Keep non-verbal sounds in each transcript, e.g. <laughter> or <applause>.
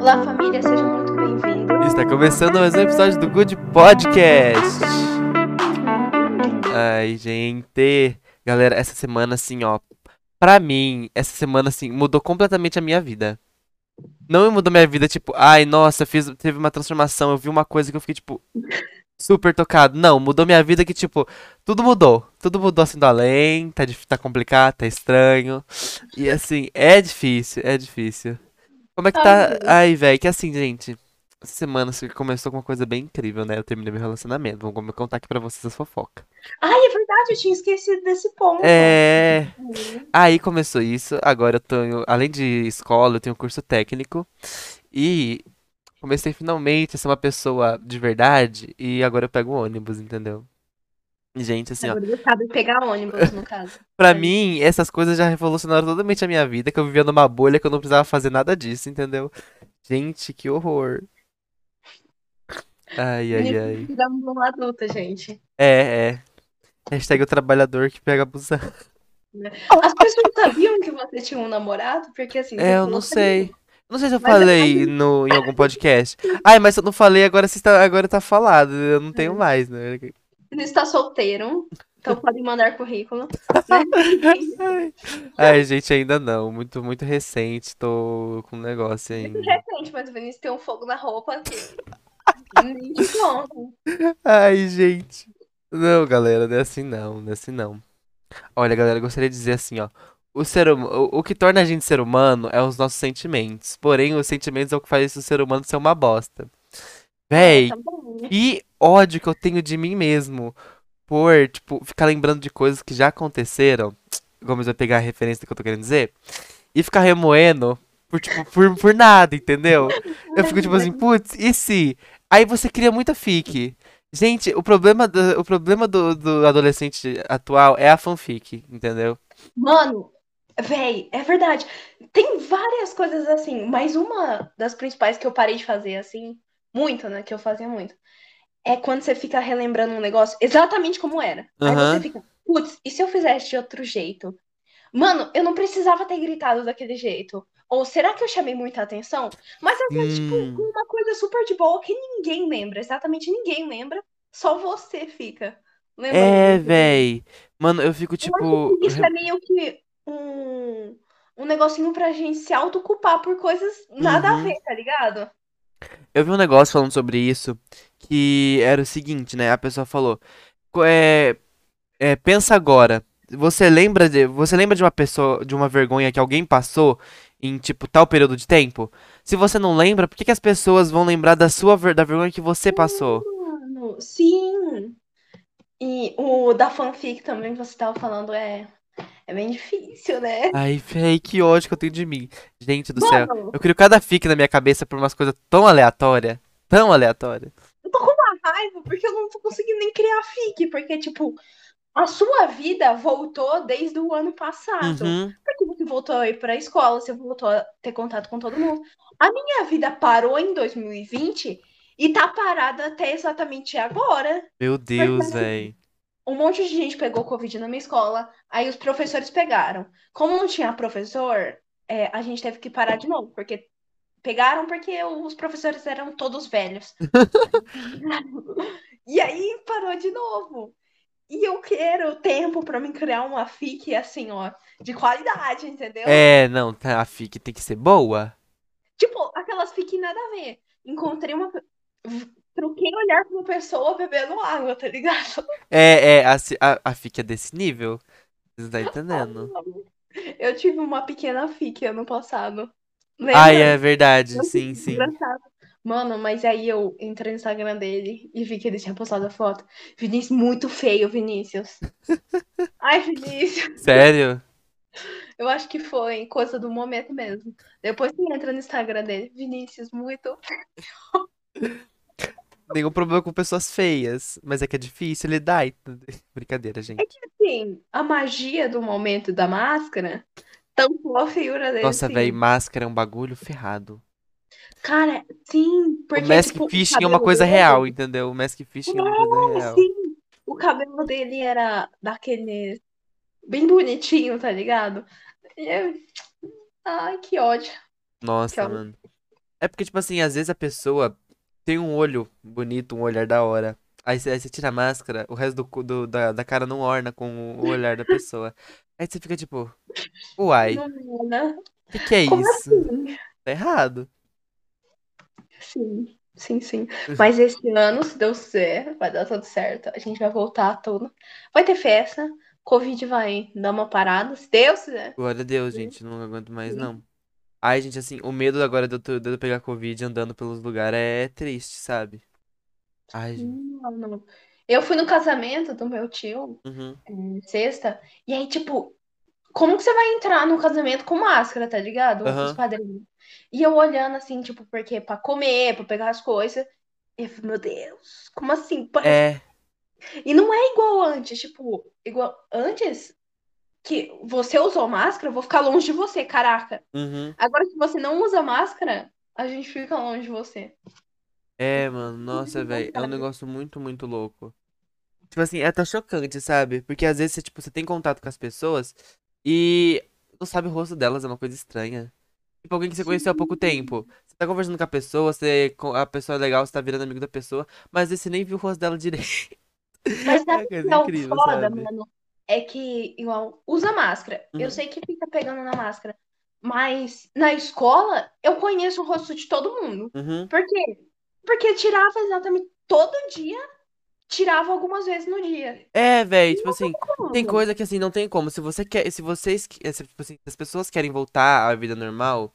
Olá, família, sejam muito bem-vindos. Está começando mais um episódio do Good Podcast. Ai, gente. Galera, essa semana, assim, ó. Pra mim, essa semana, assim, mudou completamente a minha vida. Não mudou minha vida, tipo, ai, nossa, fiz, teve uma transformação, eu vi uma coisa que eu fiquei, tipo, super tocado. Não, mudou minha vida que, tipo, tudo mudou. Tudo mudou assim do além, tá, tá complicado, tá estranho. E assim, é difícil, é difícil. Como é que tá? Ai, velho, que assim, gente. Essa semana assim, começou com uma coisa bem incrível, né? Eu terminei meu relacionamento. Vou contar aqui pra vocês as fofocas. Ai, é verdade, eu tinha esquecido desse ponto. É. Uhum. Aí começou isso. Agora eu tenho, além de escola, eu tenho curso técnico. E comecei finalmente a ser uma pessoa de verdade. E agora eu pego o ônibus, entendeu? Gente, assim, ó. Agora sabe pegar ônibus, no caso. <laughs> Pra É. mim, essas coisas já revolucionaram totalmente a minha vida. Que eu vivia numa bolha que eu não precisava fazer nada disso, entendeu? Gente, que horror. Ai, ai, ai. Viramos uma adulta, gente. É, é. Hashtag o trabalhador que pega busão. As pessoas sabiam que você tinha um namorado? Porque assim. É, eu não sabia. Não sei se eu Mas eu falei no, em algum podcast. Ai, mas se eu não falei, agora, você está, agora tá falado. Eu não tenho mais, né? Ele está solteiro, então pode mandar currículo. né? <laughs> Ai, gente, ainda não. Muito, muito recente. Tô com um negócio ainda. Recente, mas o Vinícius tem um fogo na roupa aqui. Nem te conto. Ai, gente. Não, galera, não é assim não, não é assim não. Olha, galera, eu gostaria de dizer assim, ó. O ser hum... o, o que torna a gente ser humano é os nossos sentimentos. Porém, os sentimentos é o que faz o ser humano ser uma bosta. Véi, bom. que ódio que eu tenho de mim mesmo. Por, tipo, ficar lembrando de coisas que já aconteceram. Gomes vai pegar a referência que eu tô querendo dizer. E ficar remoendo por, tipo, por, por nada, entendeu? Eu fico tipo assim, putz, e se? Aí você cria muita fic. Gente, o problema do, o problema do, do adolescente atual é a fanfic, entendeu? Mano, véi, é verdade. Tem várias coisas assim, mas uma das principais que eu parei de fazer assim, muito, né? Que eu fazia muito, é quando você fica relembrando um negócio exatamente como era. Aí Aham. você fica, putz, e se eu fizesse de outro jeito? Mano, eu não precisava ter gritado daquele jeito. Ou será que eu chamei muita atenção? Mas às vezes, tipo, Hum. com uma coisa super de boa que ninguém lembra, exatamente ninguém lembra, só você fica lembrando. É, véi. Mano, eu fico tipo. isso é meio que um, um negocinho pra gente se autoculpar por coisas nada a Uhum. ver, tá ligado? Eu vi um negócio falando sobre isso que era o seguinte, né? A pessoa falou, é, é, pensa agora. Você lembra de, você lembra de uma pessoa, de uma vergonha que alguém passou em tipo tal período de tempo? Se você não lembra, por que que as pessoas vão lembrar da sua da vergonha que você passou? Mano, sim. E o da fanfic também que você tava falando é, é bem difícil, né? Ai, véi, que ódio que eu tenho de mim. Gente do céu, Mano, eu crio cada fic na minha cabeça por umas coisas tão aleatórias, tão aleatórias. eu tô com uma raiva porque eu não tô conseguindo nem criar fic, porque, tipo, a sua vida voltou desde o ano passado. Uhum. Porque você voltou a ir pra escola, você voltou a ter contato com todo mundo. A minha vida parou em 2020 e tá parada até exatamente agora. Meu Deus, assim, véi. Um monte de gente pegou Covid na minha escola, aí os professores pegaram. Como não tinha professor, é, a gente teve que parar de novo, porque pegaram porque os professores eram todos velhos. <laughs> E aí parou de novo. E eu quero tempo pra me criar uma fic assim, ó, de qualidade, entendeu? É, não, tá, a fic tem que ser boa. Tipo, aquelas fiquem nada a ver. Encontrei uma. Troquei olhar com uma pessoa bebendo água, tá ligado? É, é, a, a, a fic é desse nível. Você tá entendendo? Eu tive uma pequena fique ano passado. Ai, Lembra? é verdade, Muito sim, sim. engraçado. Mano, mas aí eu entrei no Instagram dele e vi que ele tinha postado a foto. Vinícius, muito feio, Vinícius. <laughs> Ai, Vinícius. Sério? Eu acho que foi coisa do momento mesmo. Depois você entra no Instagram dele. Vinícius, muito. <laughs> Nenhum problema com pessoas feias, mas é que é difícil lidar. entendeu? <laughs> Brincadeira, gente. É que assim, a magia do momento da máscara tampou a feiura dele. Nossa, sim. velho, máscara é um bagulho ferrado. Cara, sim, O porque mask tipo, o fishing é uma coisa dele- real, entendeu? O mask fishing é uma coisa É, real. sim. O cabelo dele era daquele bem bonitinho, tá ligado? E é- Ai, que ódio. Que Nossa, ódio. mano. É porque, tipo assim, às vezes a pessoa tem um olho bonito, um olhar da hora. Aí você, aí você tira a máscara, o resto do, do- da, da cara não orna com o olhar da pessoa. Aí você fica tipo, uai, Não, né? que que é Como isso? assim? Tá errado. Sim, sim, sim. Mas esse ano, se Deus quiser, vai dar tudo certo. A gente vai voltar a tudo. Vai ter festa. Covid vai dar uma parada, se Deus quiser. Glória a Deus, gente, não aguento mais não. Ai, gente, assim, o medo agora de eu, ter- de eu pegar Covid andando pelos lugares é triste, sabe? Ai, gente. Não, não. Eu fui no casamento do meu tio, Uhum. em sexta, e aí, tipo, como que você vai entrar no casamento com máscara, tá ligado? Os Aham. padrinhos. E eu olhando assim, tipo, porque pra comer, pra pegar as coisas. E eu falei, meu Deus, como assim? Parece É. E não é igual antes, tipo, igual antes que você usou máscara, eu vou ficar longe de você, caraca. Uhum. Agora se você não usa máscara, a gente fica longe de você. É, mano, nossa, velho, é um negócio muito, muito louco. Tipo assim, é até chocante, sabe? Porque às vezes você, tipo, você tem contato com as pessoas e não sabe o rosto delas, é uma coisa estranha. Tipo, alguém que você conheceu há pouco tempo. Você tá conversando com a pessoa, você, a pessoa é legal, você tá virando amigo da pessoa, mas às vezes você nem viu o rosto dela <laughs> direito. Mas É é incrível, foda, sabe? mano? É que, igual, usa máscara. Eu Uhum. sei que fica pegando na máscara. Mas na escola, eu conheço o rosto de todo mundo. Uhum. Por quê? Porque tirava exatamente todo dia, tirava algumas vezes no dia. É, velho, tipo assim, tem coisa que assim, não tem como. Se você quer, se vocês, se, tipo assim, as pessoas querem voltar à vida normal,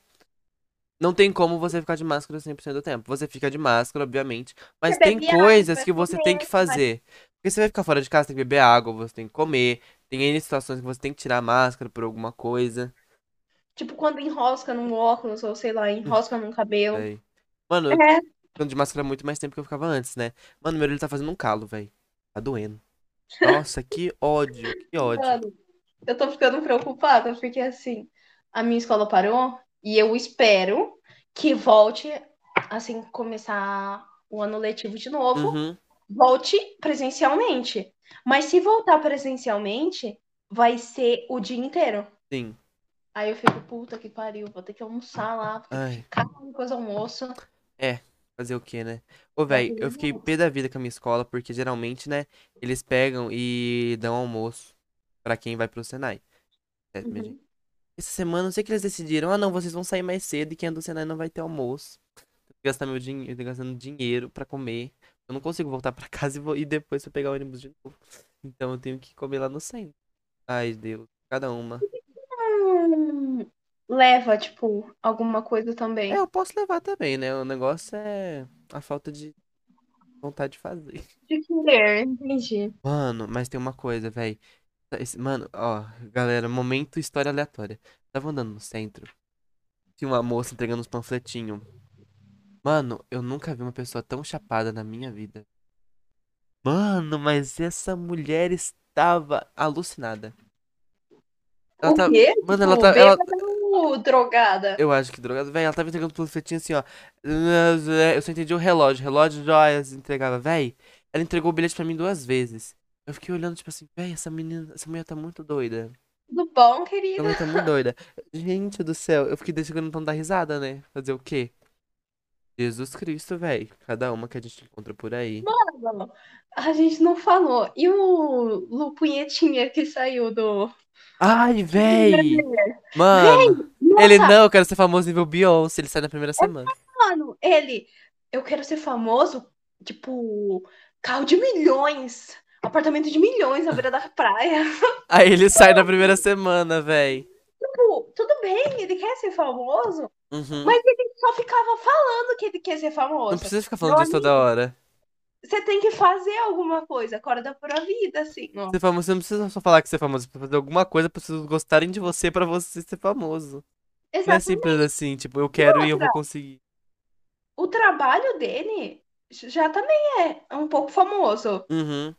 não tem como você ficar de máscara 100% do tempo. Você fica de máscara, obviamente, mas Você tem água, coisas vai que você tem que fazer. Porque você vai ficar fora de casa, tem que beber água, você tem que comer, tem N situações que você tem que tirar a máscara por alguma coisa. Tipo, quando enrosca num óculos, ou sei lá, enrosca num cabelo. Mano, eu É, tô de máscara muito mais tempo que eu ficava antes, né? Mano, meu olho tá fazendo um calo, velho. Tá doendo. Nossa, que ódio, que ódio. mano, eu tô ficando preocupada, porque assim, a minha escola parou e eu espero que volte, assim, começar o ano letivo de novo, Uhum, volte presencialmente. Mas se voltar presencialmente, vai ser o dia inteiro. sim. Aí eu fico, puta que pariu, vou ter que almoçar lá, vou ficar depois do almoço. Fazer o quê, né? Ô, velho, eu fiquei pé da vida com a minha escola, porque geralmente, né, eles pegam e dão almoço pra quem vai pro Senai. É, minha Uhum. gente. Essa semana, não sei o que eles decidiram. Ah, não, vocês vão sair mais cedo e quem é do Senai não vai ter almoço. Gastar meu dinheiro, gastando dinheiro pra comer. Eu não consigo voltar pra <laughs> casa e, vou- e depois eu pegar o ônibus de novo. Então eu tenho que comer lá no centro. Ai, Deus, cada uma. Hum, <laughs> leva, tipo, alguma coisa também. É, eu posso levar também, né? O negócio é a falta de vontade de fazer. De querer, entendi. Mano, mas tem uma coisa, velho. Mano, ó, galera, momento história aleatória. Tava andando no centro. Tinha uma moça entregando uns panfletinhos. Mano, eu nunca vi uma pessoa tão chapada na minha vida. Mano, mas essa mulher estava alucinada. Ela o tá. quê? Mano, ela Tipo, tá. Ela... drogada? Eu acho que drogada. Véi, ela tava entregando panfletinho assim, ó. Eu só entendi o relógio. Relógio, joias, entregava. Véi, ela entregou o bilhete pra mim duas vezes. Eu fiquei olhando, tipo assim, véi, essa menina, essa mulher tá muito doida. Tudo bom, querida? mulher tá muito doida. Gente do céu, eu fiquei deixando não dar risada, né? Fazer o quê? Jesus Cristo, véi. Cada uma que a gente encontra por aí. Mano, a gente não falou. E o Lu Punhetinha que saiu do. Ai, véi! Mano, Nossa, ele não, eu quero ser famoso nível Beyoncé. Ele sai na primeira semana. mano, ele. Eu quero ser famoso, tipo, carro de milhões, apartamento de milhões na beira da praia. Aí ele sai na primeira semana, véi. Tipo, tudo bem, ele quer ser famoso, Uhum. mas ele só ficava falando que ele quer ser Não famoso. precisa ficar falando Meu disso toda hora. Você tem que fazer alguma coisa, acorda pra vida, assim, ó. Ser famoso, você não precisa só falar que você é famoso, você precisa fazer alguma coisa pra pessoas gostarem de você pra você ser famoso. Não é Exatamente. simples assim, tipo, eu quero e eu vou conseguir. O trabalho dele já também é um pouco famoso. Uhum.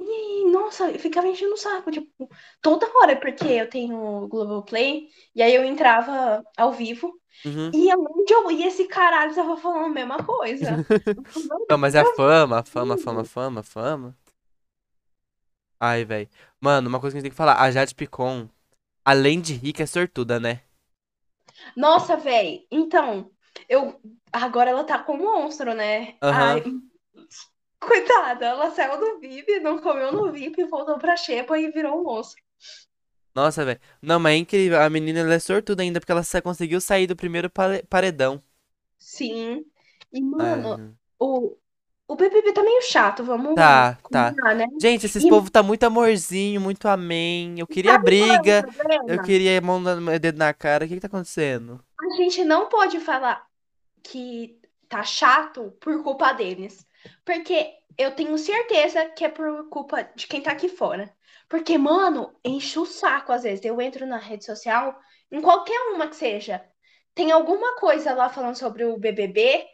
E, nossa, eu ficava enchendo o saco, tipo, toda hora, porque eu tenho o Globoplay, e aí eu entrava ao vivo, Uhum. e onde eu ia, esse caralho tava falando a mesma coisa. <laughs> Não, mas é a fama, a fama, a fama, a fama, a fama. Ai, velho. Mano, uma coisa que a gente tem que falar. A Jade Picon, além de rica, é sortuda, né? Nossa, véi. Então, eu. Agora ela tá com um monstro, né? Aham. Ai, coitada, ela saiu do VIP, não comeu no VIP, voltou pra Xepa e virou um monstro. Nossa, velho. Não, mas é incrível. A menina ela é sortuda ainda porque ela conseguiu sair do primeiro pare- paredão. Sim. E, Ai, mano, o, o BBB tá meio chato, vamos Tá, tá. combinar, né? Gente, esses E povo tá muito amorzinho, muito amém. Eu queria sabe é briga, eu problema? queria mão no dedo na cara. O que que tá acontecendo? A gente não pode falar que tá chato por culpa deles. Porque eu tenho certeza que é por culpa de quem tá aqui fora. Porque, mano, enche o saco às vezes. Eu entro na rede social, em qualquer uma que seja, tem alguma coisa lá falando sobre o BBB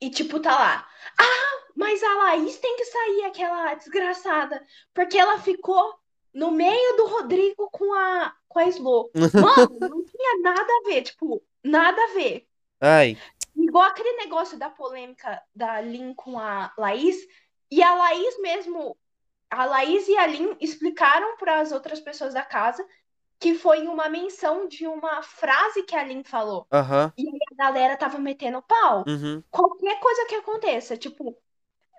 e, tipo, tá lá. Ah, mas a Laís tem que sair, aquela desgraçada. Porque ela ficou no meio do Rodrigo com a, com a Slo. <laughs> Mano, não tinha nada a ver, tipo, nada a ver. Ai, Igual aquele negócio da polêmica da Lin com a Laís, e a Laís mesmo, a Laís e a Lin explicaram para as outras pessoas da casa que foi uma menção de uma frase que a Lin falou. aham, E a galera tava metendo pau. uhum, Qualquer coisa que aconteça, tipo,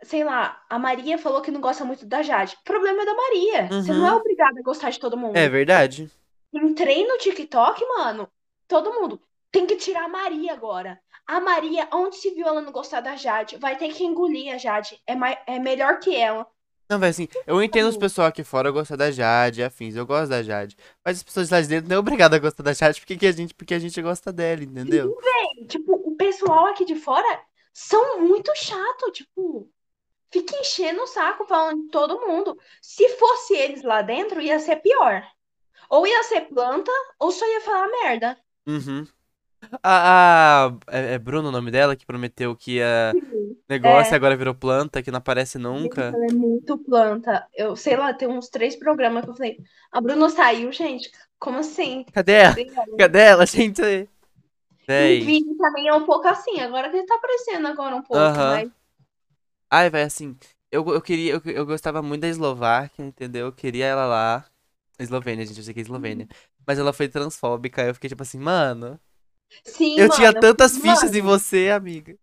sei lá, a Maria falou que não gosta muito da Jade. O problema é da Maria. Você não é uhum. obrigada a gostar de todo mundo. É verdade. Entrei no TikTok, mano. Todo mundo tem que tirar a Maria agora. A Maria, onde se viu ela não gostar da Jade, vai ter que engolir a Jade. É, mai- é melhor que ela. Não, velho, assim, eu entendo os pessoal aqui fora gostar da Jade, afins, eu gosto da Jade. Mas as pessoas lá de dentro não é obrigada a gostar da Jade porque, que a gente, porque a gente gosta dela, entendeu? E, tipo, o pessoal aqui de fora são muito chato, tipo, fica enchendo o saco falando de todo mundo. Se fosse eles lá dentro, ia ser pior. Ou ia ser planta, ou só ia falar merda. Uhum. A, a- é, é Bruno o nome dela, que prometeu que ia negócio e É. agora virou planta, que não aparece nunca. ela é muito planta. Eu sei lá, tem uns três programas que eu falei. A Bruna saiu, gente. Como assim? Cadê ela? Cadê ela? Cadê ela, gente? E o Véi. Vini também é um pouco assim. Agora que ele tá aparecendo agora um pouco, Aham. mas. Ai, velho, assim, eu, eu queria, eu, eu gostava muito da Eslováquia, entendeu? Eu queria ela lá. Eslovênia, gente, eu sei que é Eslovênia. Mas ela foi transfóbica, eu fiquei tipo assim, mano, Sim, eu tinha mano. tantas fichas Mano, em você, amiga.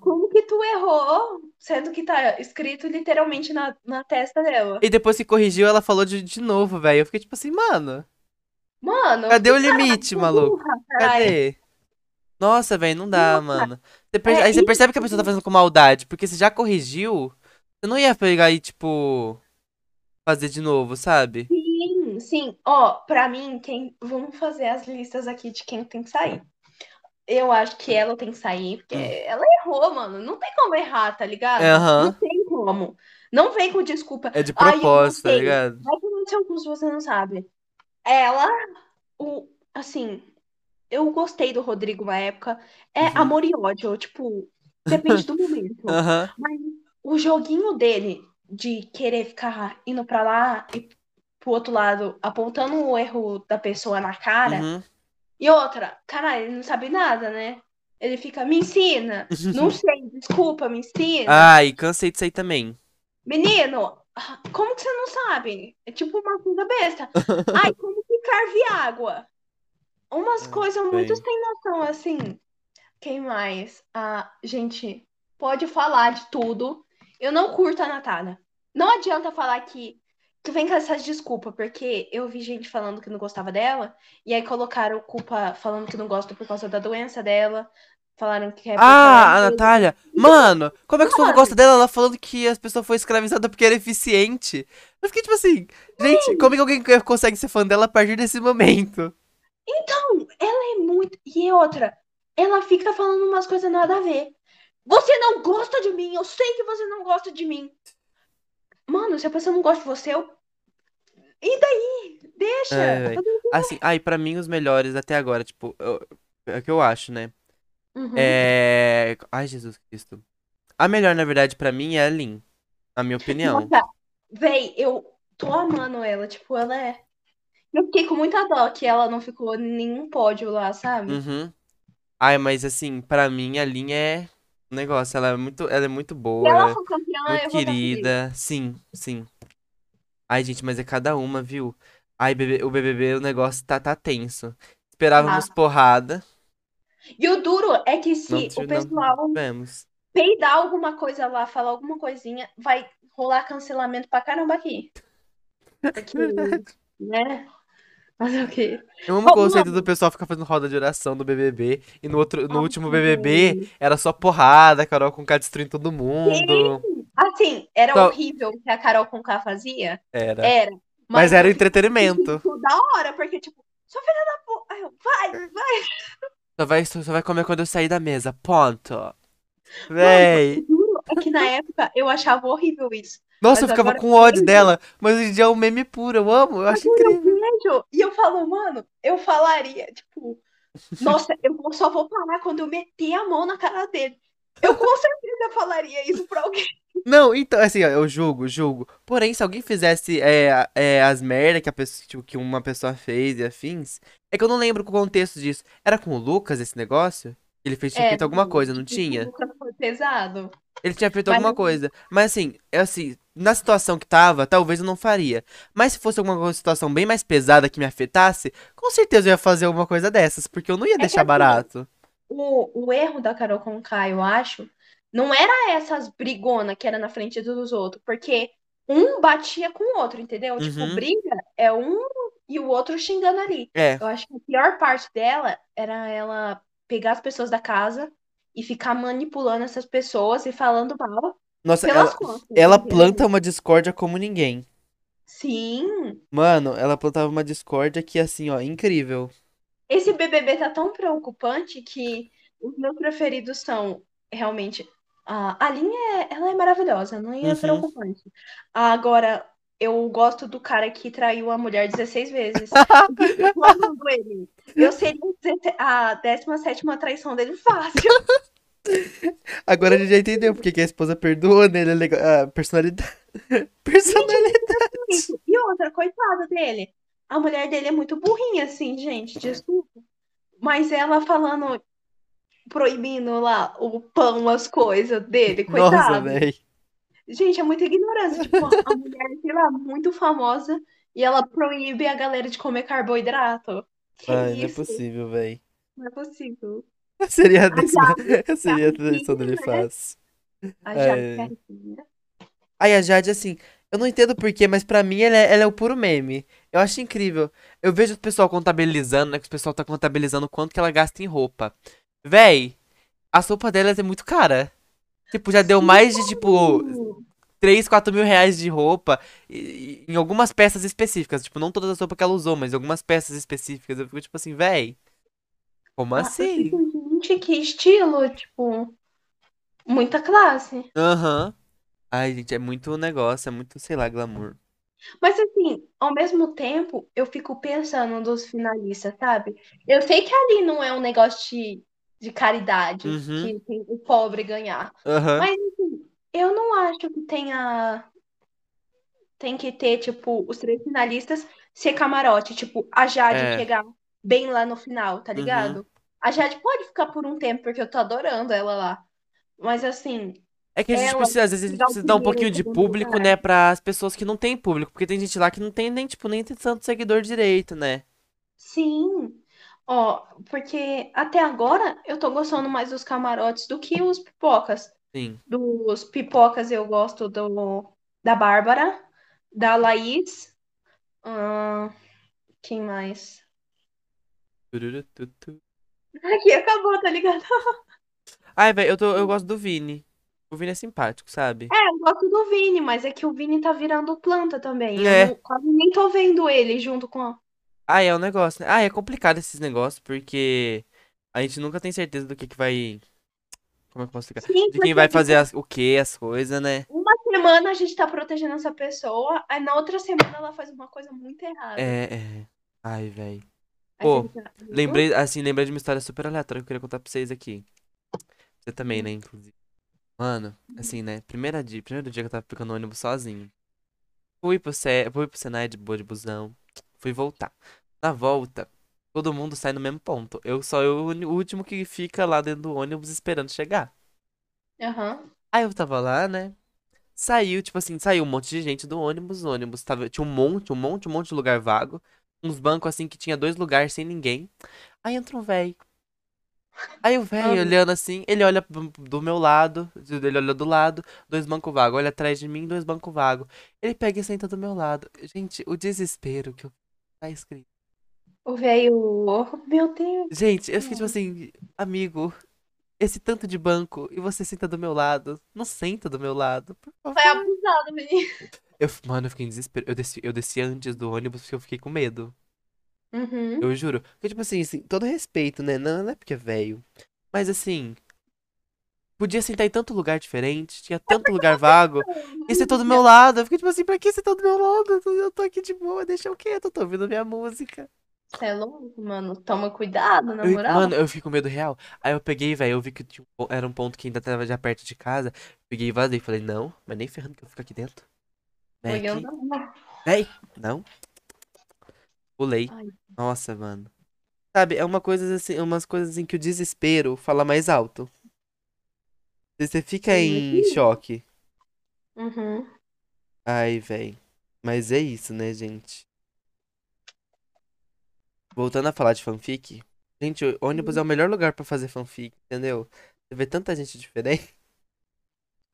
como que tu errou? Sendo que tá escrito literalmente na, na testa dela. E depois que corrigiu, ela falou de, de novo, velho. Eu fiquei tipo assim, mano, Mano, cadê o cara limite, maluco? burra. Cadê? Nossa, velho, não dá, Nossa, mano. Você per- é Aí você isso. percebe que a pessoa tá fazendo com maldade, porque você já corrigiu, você não ia pegar e, tipo, fazer de novo, sabe? Sim, sim. Ó, pra mim, quem. Vamos fazer as listas aqui de quem tem que sair. Eu acho que ela tem que sair, porque Hum. ela errou, mano. Não tem como errar, tá ligado? Não Aham. tem como. Não vem com desculpa. É de propósito, tá ligado? Vai seu cu se você não sabe. Ela, o, assim, eu gostei do Rodrigo na época. É Uhum. amor e ódio, tipo, depende do momento. <laughs> Aham. Mas o joguinho dele de querer ficar indo pra lá e pro outro lado, apontando o erro da pessoa na cara. Uhum. E outra, caralho, ele não sabe nada, né? Ele fica, me ensina. <laughs> Não sei, desculpa, me ensina. Ai, cansei disso aí também. Menino, como que você não sabe? É tipo uma coisa besta. <laughs> Ai, como que ferve água? Umas coisas muito sem noção, assim. Quem mais? Ah, gente, pode falar de tudo. Eu não curto a Natália. Não adianta falar que, que vem com essas desculpas, porque eu vi gente falando que não gostava dela, e aí colocaram culpa falando que não gosta por causa da doença dela. Falaram que é Ah, a Natália. Mano, como é que povo Mano. gosta dela? Ela falando que as pessoas foram escravizadas porque era eficiente. Eu fiquei tipo assim, gente, como é que alguém consegue ser fã dela a partir desse momento? Então, ela é muito. E outra, ela fica falando umas coisas nada a ver. Você não gosta de mim, eu sei que você não gosta de mim. Mano, se a pessoa não gosta de você, eu. E daí? Deixa. É, véi. Assim, ai, pra mim os melhores até agora, tipo, eu- é o que eu acho, né? Uhum. É. Ai, Jesus Cristo. A melhor, na verdade, pra mim é a Lin. Na minha opinião. Nossa, véi, eu tô amando ela. Tipo, ela é. Eu fiquei com muita dó que ela não ficou em nenhum pódio lá, sabe? Uhum. Ai, mas assim, pra mim a Lin é um negócio. Ela é muito, ela é muito Se boa, ela ela for campeã, muito eu vou querida. Sim, sim. Ai, gente, mas é cada uma, viu? Ai, bebê, o BBB, o negócio tá, tá tenso. Esperávamos porrada, E o duro é que não, se o não pessoal tivemos. peidar alguma coisa lá, falar alguma coisinha, vai rolar cancelamento pra caramba aqui. Porque, <laughs> né? Fazer o quê? Eu amo o conceito do pessoal ficar fazendo roda de oração no BBB. E no outro, no último BBB era só porrada, Carol com K destruindo todo mundo. Assim, era Só- horrível o que a Carol Conká fazia? Era. Era. Mas era eu fiquei entretenimento. tipo, da hora, porque, tipo, sua filha da eu, Vai, vai. Só vai, só vai comer quando eu sair da mesa. Ponto. Mano, Véi. o duro é que na época eu achava horrível isso. Nossa, Mas eu ficava com eu ódio vejo, dela. Mas hoje em dia é um meme puro. Eu amo, eu acho eu incrível. vejo, e eu falo, mano, eu falaria, tipo, <laughs> nossa, eu só vou parar quando eu meter a mão na cara dele. Eu com certeza falaria isso pra alguém. Não, então, assim, ó, eu julgo, julgo. Porém, se alguém fizesse é, é, as merda que, a pessoa, tipo, que uma pessoa fez e afins, é que eu não lembro o contexto disso. Era com o Lucas esse negócio? Ele fez, tinha É, feito alguma coisa, não tinha? nunca foi pesado. Ele tinha feito Mas alguma assim, coisa. Mas assim, é assim, na situação que tava, talvez eu não faria. Mas se fosse alguma situação bem mais pesada que me afetasse, com certeza eu ia fazer alguma coisa dessas, porque eu não ia é deixar assim, barato. O, o erro da Carol Conká, eu acho, não era essas brigonas que era na frente dos outros, porque um batia com o outro, entendeu? Tipo, Uhum. briga é um e o outro xingando ali. É. Eu acho que a pior parte dela era ela pegar as pessoas da casa e ficar manipulando essas pessoas e falando mal Nossa, ela, costas, ela planta uma discórdia como ninguém. Sim, Mano, ela plantava uma discórdia que, assim, ó, incrível. Esse BBB tá tão preocupante que os meus preferidos são realmente a a linha é, ela é maravilhosa, não é Uhum. preocupante. Agora eu gosto do cara que traiu a mulher 16 vezes. <laughs> Eu seria a 17ª traição dele fácil. <laughs> Agora a gente já entendeu porque que a esposa perdoa nele, é legal. A personalidade. <laughs> Personalidade. E outra, coitada dele. A mulher dele é muito burrinha, assim, gente, desculpa. Mas ela falando, proibindo lá o pão, as coisas dele, <laughs> Nossa, coitado. velho. Gente, é muita ignorância. Tipo, a <laughs> mulher, sei lá, muito famosa e ela proíbe a galera de comer carboidrato. Que Ai, não é possível, velho. Não é possível. <laughs> Seria a. Jade, Seria a a tradição dele né? fácil. A É. Jade Carretinha. Aí a Jade, assim, eu não entendo porquê, mas pra mim ela é, ela é o puro meme. Eu acho incrível. Eu vejo o pessoal contabilizando, né? Que o pessoal tá contabilizando quanto que ela gasta em roupa. Véi, a roupa delas é muito cara. Tipo, já deu mais de, tipo, Sim. 3, 4 mil reais de roupa e- e- em algumas peças específicas. Tipo, não todas as roupas que ela usou, mas algumas peças específicas. Eu fico tipo assim, véi, como Ah, assim? gente, que estilo, tipo, muita classe. Aham. Ai, gente, é muito negócio, é muito, sei lá, glamour. Mas assim, ao mesmo tempo, eu fico pensando dos finalistas, sabe? Eu sei que ali não é um negócio de, de caridade, Uhum. que o pobre ganhar. Aham. Mas assim, eu não acho que tenha. Tem que ter, tipo, os três finalistas ser camarote. Tipo, a Jade É. chegar bem lá no final, tá Uhum. ligado? A Jade pode ficar por um tempo, porque eu tô adorando ela lá. Mas assim, É que a gente ela precisa, às vezes a gente precisa dar um pouquinho de público, né, para as pessoas que não têm público, porque tem gente lá que não tem nem, tipo, nem tanto seguidor direito, né? Sim. Ó, porque até agora eu tô gostando mais dos camarotes do que os pipocas. Sim. Dos pipocas eu gosto do da Bárbara, da Laís. ahn, quem mais? Aqui <laughs> acabou, tá ligado? Ai, velho, eu, tô- eu gosto do Vini. O Vini é simpático, sabe? É, eu gosto do Vini, mas é que o Vini tá virando planta também. Eu É. não- quase nem tô vendo ele junto com a. Ah, é um negócio, né? Ah, é complicado esses negócios, porque a gente nunca tem certeza do que que vai... Como é que eu posso explicar? Sim, De quem porque, vai tipo, fazer as- o que, as coisas, né? uma semana a gente tá protegendo essa pessoa, aí na outra semana ela faz uma coisa muito errada. É, é. Ai, velho. Aí Pô, você fica, lembrei, assim, lembrei de uma história super aleatória que eu queria contar pra vocês aqui. Você também, né, inclusive. Mano, assim, né? Primeira dia, primeiro dia que eu tava pegando ônibus sozinho. Fui pro, Se... Fui pro Senai de boa de busão. Fui voltar. Na volta, todo mundo sai no mesmo ponto. Eu só eu, o último que fica lá dentro do ônibus esperando chegar. Aham. Aí eu tava lá, né? Saiu, tipo assim, saiu um monte de gente do ônibus, o ônibus tava, tinha um monte, um monte, um monte de lugar vago. Uns bancos assim que tinha dois lugares sem ninguém. Aí entra um velho. Aí o velho olhando assim, ele olha do meu lado, ele olha do lado, dois bancos vagos, olha atrás de mim, dois bancos vagos. Ele pega e senta do meu lado. Gente, o desespero que eu tá escrito. O velho. Meu Deus. Gente, eu fiquei tipo assim, amigo, esse tanto de banco e você senta do meu lado. Não senta do meu lado, por favor. Foi abusado, menino. Eu, mano, eu fiquei em desespero. Eu desci, eu desci antes do ônibus porque eu fiquei com medo. Uhum. Eu juro. Porque, tipo assim, assim, todo respeito, né? Não, não é porque é velho. Mas assim. Podia sentar em tanto lugar diferente, tinha tanto lugar vago. E você tá do meu lado. Eu fiquei tipo assim, pra que você tá do meu lado? Eu tô- aqui de boa, deixa eu quieto, eu tô ouvindo minha música. Você é louco, mano. Toma cuidado, na Eu- moral. mano, eu fiquei com medo real. Aí eu peguei, velho, eu vi que tinha um era um ponto que ainda tava já perto de casa. Peguei e vazei. Falei, não, mas nem ferrando que eu fico aqui dentro. Aqui. Olhando- Véi, não. Pulei. Ai. Nossa, mano. Sabe, é uma coisa assim, umas coisas assim que o desespero fala mais alto. Você fica em choque. Uhum. Ai, véi. Mas é isso, né, gente? Voltando a falar de fanfic. Gente, o ônibus é o melhor lugar pra fazer fanfic, entendeu? Você vê tanta gente diferente.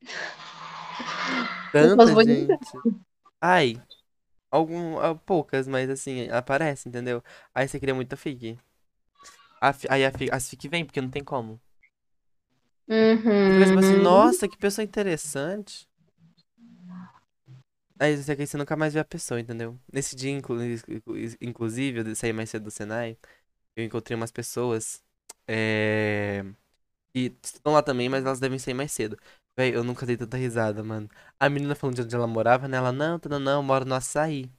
<laughs> Tanta gente. Ai. Algum, ah, poucas, mas assim, aparece, entendeu? Aí você cria muita fic. A aí a fi- as fic vem, porque não tem como. Fica tipo assim, Uhum. nossa, que pessoa interessante. Aí você você nunca mais vê a pessoa, entendeu? Nesse dia, inclu- inclu- inclusive, eu saí mais cedo do Senai, eu encontrei umas pessoas é... que estão lá também, mas elas devem sair mais cedo. Véi, eu nunca dei tanta risada, mano. A menina falando de onde ela morava, né? Ela, não, não, não, eu moro no açaí.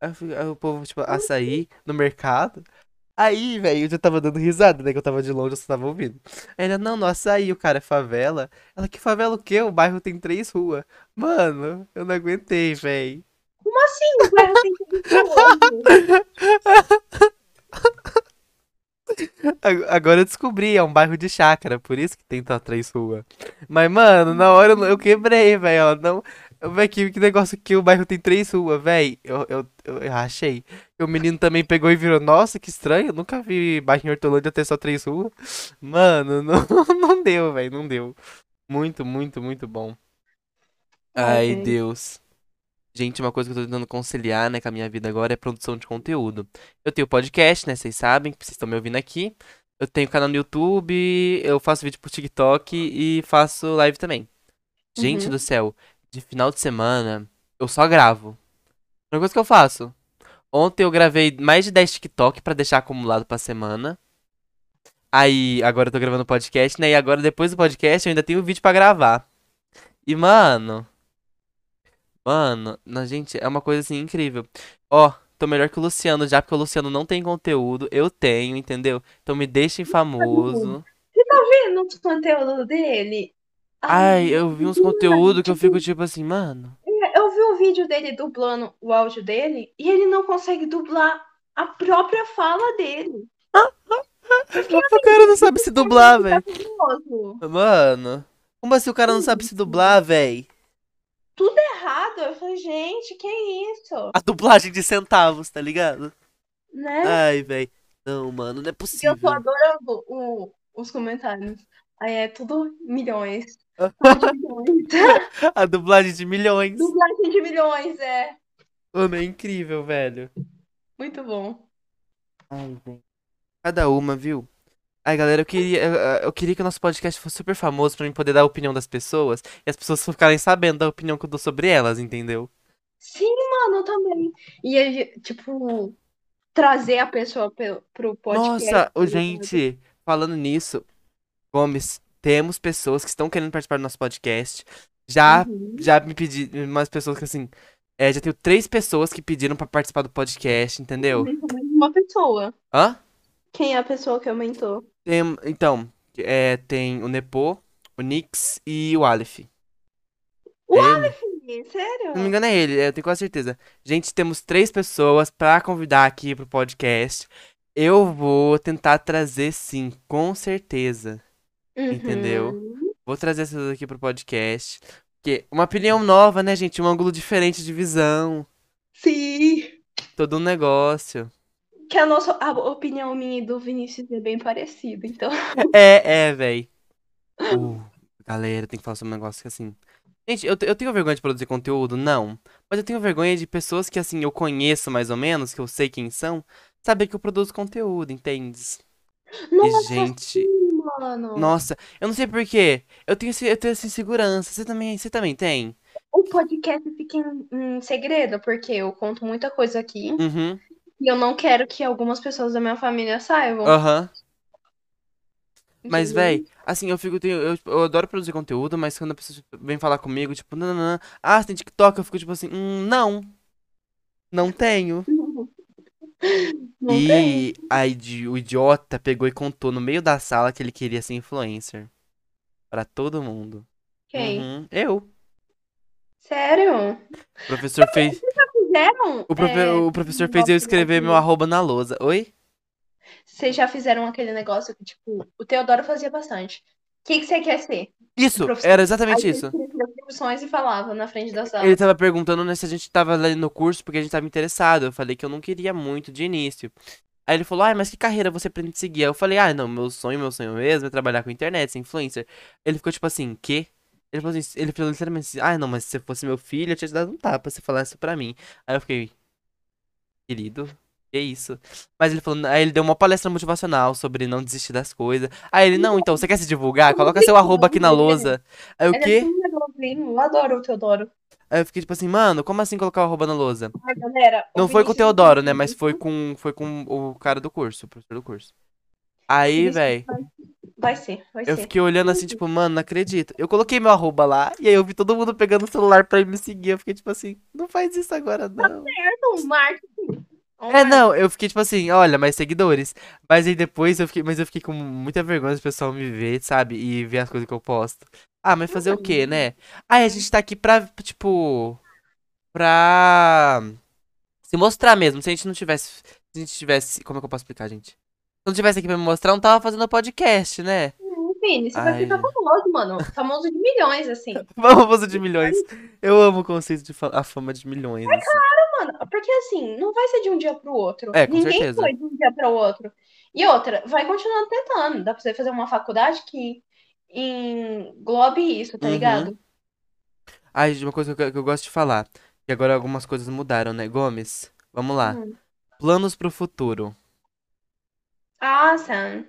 Aí, fui- aí o povo, tipo, açaí, no mercado. Aí, velho, eu já tava dando risada, né? Que eu tava de longe, eu só tava ouvindo. Aí ela, não, no açaí, o cara é favela. Ela, que favela o quê? O bairro tem três ruas. Mano, eu não aguentei, véi. Como assim? O bairro tem outro? Ag- <laughs> <laughs> Agora eu descobri, é um bairro de chácara, por isso que tem só três ruas. Mas, mano, na hora eu, eu quebrei, velho. Não. Véi, que, que negócio que o bairro tem três ruas, véi. Eu, eu, eu, eu achei. E o menino também pegou e virou, nossa, que estranho. Eu nunca vi bairro em Hortolândia ter só três ruas. Mano, <laughs> não, não deu, velho, não deu. Muito, muito, muito bom. Ai, Ai. Deus. Gente, uma coisa que eu tô tentando conciliar, né, com a minha vida agora é produção de conteúdo. Eu tenho podcast, né, vocês sabem, que vocês estão me ouvindo aqui. Eu tenho canal no YouTube, eu faço vídeo pro TikTok e faço live também. Gente Uhum. do céu, de final de semana, eu só gravo. Uma coisa que eu faço. Ontem eu gravei mais de 10 TikTok pra deixar acumulado pra semana. Aí, agora eu tô gravando podcast, né? E agora, depois do podcast, eu ainda tenho vídeo pra gravar. E, mano. Mano, na gente, é uma coisa assim incrível. Ó, tô melhor que o Luciano já, porque o Luciano não tem conteúdo. Eu tenho, entendeu? Então me deixem famoso. Tá vendo os conteúdos dele? Ai, eu vi uns conteúdos que eu fico tipo assim, mano. Eu vi um vídeo dele dublando o áudio dele e ele não consegue dublar a própria fala dele. <laughs> O cara não sabe se dublar, velho. Mano, como assim o cara não sabe se dublar, véi? Tudo errado. Eu falei, gente, que isso? A dublagem de centavos, tá ligado? Né? Ai, véi. Não, mano, não é E eu tô possível. adorando o- os comentários. Aí é tudo milhões. Tudo de milhões. <laughs> A dublagem de milhões. Dublagem de milhões, é. Mano, é incrível, velho. Muito bom. Ai, velho. Cada uma, viu? Ai, galera, eu queria, eu, queria que o nosso podcast fosse super famoso pra mim poder dar a opinião das pessoas e as pessoas ficarem sabendo da opinião que eu dou sobre elas, entendeu? Sim, mano, eu também. E tipo, trazer a pessoa pro, pro podcast. Nossa, ligado? gente, falando nisso, Gomes, temos pessoas que estão querendo participar do nosso podcast. Já, Uhum. já me pediram, umas pessoas que assim, é, já tenho três pessoas que pediram pra participar do podcast, entendeu? Mais Uma pessoa. Hã? Quem é a pessoa que aumentou? Tem, então, é, tem o Nepo, o Nix e o Aleph. O É ele? Aleph, sério? Não me engano é ele, eu tenho quase certeza. Gente, temos três pessoas pra convidar aqui pro podcast. Eu vou tentar trazer sim, com certeza. Uhum. entendeu? Vou trazer essas aqui pro podcast. Que uma opinião nova, né, gente? Um ângulo diferente de visão. Sim. Todo um negócio. Que a nossa a opinião minha e do Vinícius é bem parecida, então. <laughs> É, é, véi. Uh, galera, tem que falar sobre um negócio que assim. Gente, eu, eu tenho vergonha de produzir conteúdo? Não. Mas eu tenho vergonha de pessoas que, assim, eu conheço mais ou menos, que eu sei quem são, saber que eu produzo conteúdo, entendes? E, Nossa, gente, sim, mano. nossa, eu não sei por quê. Eu tenho, eu tenho essa insegurança. Você também, você também tem? O podcast fica em, em segredo, porque eu conto muita coisa aqui. Uhum. E eu não quero que algumas pessoas da minha família saibam. Aham. Mas, véi, assim, eu fico. tenho- Eu, eu adoro produzir conteúdo, mas quando a pessoa vem falar comigo, tipo, não, não, não. Ah, você tem TikTok? Eu fico tipo assim, hum, não. Não tenho. <laughs> Não tem. E aí de- o idiota pegou e contou no meio da sala que ele queria ser influencer. Pra todo mundo. Quem? Uhum. Eu. Sério? O professor fez. Fizeram? O, profe- é, o professor fez eu escrever meu arroba na lousa. Oi? Vocês já fizeram aquele negócio que, tipo, o Teodoro fazia bastante. O que, que você quer ser? Isso, era exatamente ele isso. profissões e falava na frente da sala. Ele tava perguntando né, se a gente tava ali no curso porque a gente tava interessado. Eu falei que eu não queria muito de início. Aí ele falou, ai, mas que carreira você pretende seguir? Aí eu falei, ah, não, meu sonho, meu sonho mesmo é trabalhar com internet, ser influencer. Ele ficou tipo assim, quê? Ele falou assim, ele falou literalmente assim, ah, não, mas se você fosse meu filho, eu tinha te dado um tapa se falasse isso pra mim. Aí eu fiquei, querido, que isso? Mas ele falou, aí ele deu uma palestra motivacional sobre não desistir das coisas. Aí ele, não, então, você quer se divulgar? Coloca seu arroba aqui na lousa. Aí o quê? eu adoro o Teodoro. Aí eu fiquei tipo assim, mano, como assim colocar o arroba na lousa? Ai, galera, o Não foi com o Teodoro, né? Mas foi com, foi com o cara do curso, o professor do curso. Aí, véi, Vai ser, vai eu ser. fiquei olhando assim, tipo, mano, não acredito. Eu coloquei meu arroba lá, e aí eu vi todo mundo pegando o celular pra me seguir. Eu fiquei tipo assim, não faz isso agora, não. Um marketing. Um É, marketing. não, eu fiquei tipo assim, olha, mais seguidores. Mas aí depois eu fiquei, mas eu fiquei com muita vergonha do pessoal me ver, sabe? E ver as coisas que eu posto. Ah, mas fazer o quê, né? Aí a gente tá aqui pra, tipo, pra se mostrar mesmo. Se a gente não tivesse, se a gente tivesse, como é que eu posso explicar, gente? Se não tivesse aqui pra me mostrar, não tava fazendo podcast, né? Hum, Vini, você Ai. vai ficar famoso, mano. Famoso de milhões, assim. <laughs> Famoso de milhões. Eu amo o conceito de fa- a fama de milhões, assim. Mano, porque assim, não vai ser de um dia pro outro. É, com Ninguém certeza. foi de um dia pro outro. E outra, vai continuando tentando. Dá pra você fazer uma faculdade que englobe isso, tá Uhum. ligado? Ai, uma coisa que eu, que eu gosto de falar. Que agora algumas coisas mudaram, né, Gomes? Vamos lá. Hum. Planos pro futuro. Ah, Sam.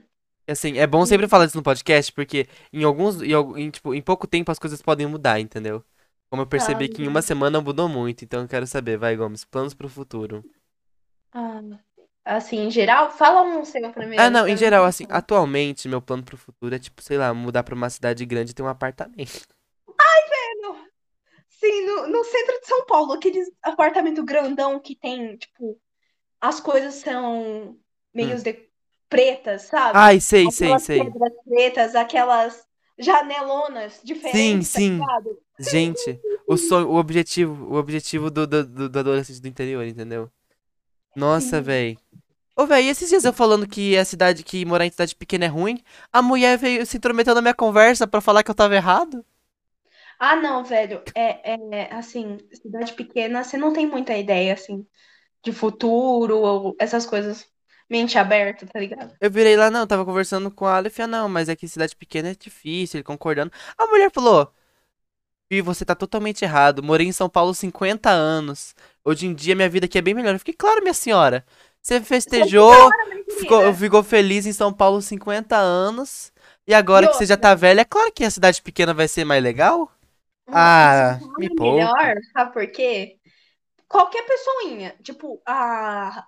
E, Assim, é bom sempre falar isso no podcast, porque em alguns, em, tipo, em pouco tempo as coisas podem mudar, entendeu? Como eu percebi que em uma semana mudou muito, então eu quero saber, vai, Gomes, planos pro futuro. Ah, assim, em geral, fala um seu primeiro. Ah, não, em geral, assim, atualmente meu plano pro futuro é, tipo, sei lá, mudar pra uma cidade grande e ter um apartamento. Sim, no, no centro de São Paulo, aqueles apartamento grandão que tem, tipo, as coisas são meio de pretas, sabe? Ai, sei, Hum. sei, Aquelas sei. pedras pretas, aquelas janelonas diferentes, tá sim. ligado? Gente, o sonho, o objetivo, o objetivo do, do, do, do adolescente do interior, entendeu? Nossa, Sim. véi. Ô, e esses dias eu falando que a cidade, que morar em cidade pequena é ruim, a mulher veio se intrometeu na minha conversa pra falar que eu tava errado. Ah, não, velho, é, é assim, cidade pequena, você não tem muita ideia, assim, de futuro ou essas coisas. Mente aberta, tá ligado? Eu virei lá, não, tava conversando com a Aleph, ah, não, mas é que cidade pequena é difícil, ele concordando. A mulher falou, Fih, você tá totalmente errado, morei em São Paulo 50 anos, hoje em dia minha vida aqui é bem melhor. Eu fiquei, claro, minha senhora, você festejou, ficou, ficou feliz em São Paulo 50 anos, e agora E que você já tá velha, é claro que a cidade pequena vai ser mais legal. Ah, me é poupa. melhor, sabe por quê? Qualquer pessoinha, tipo, a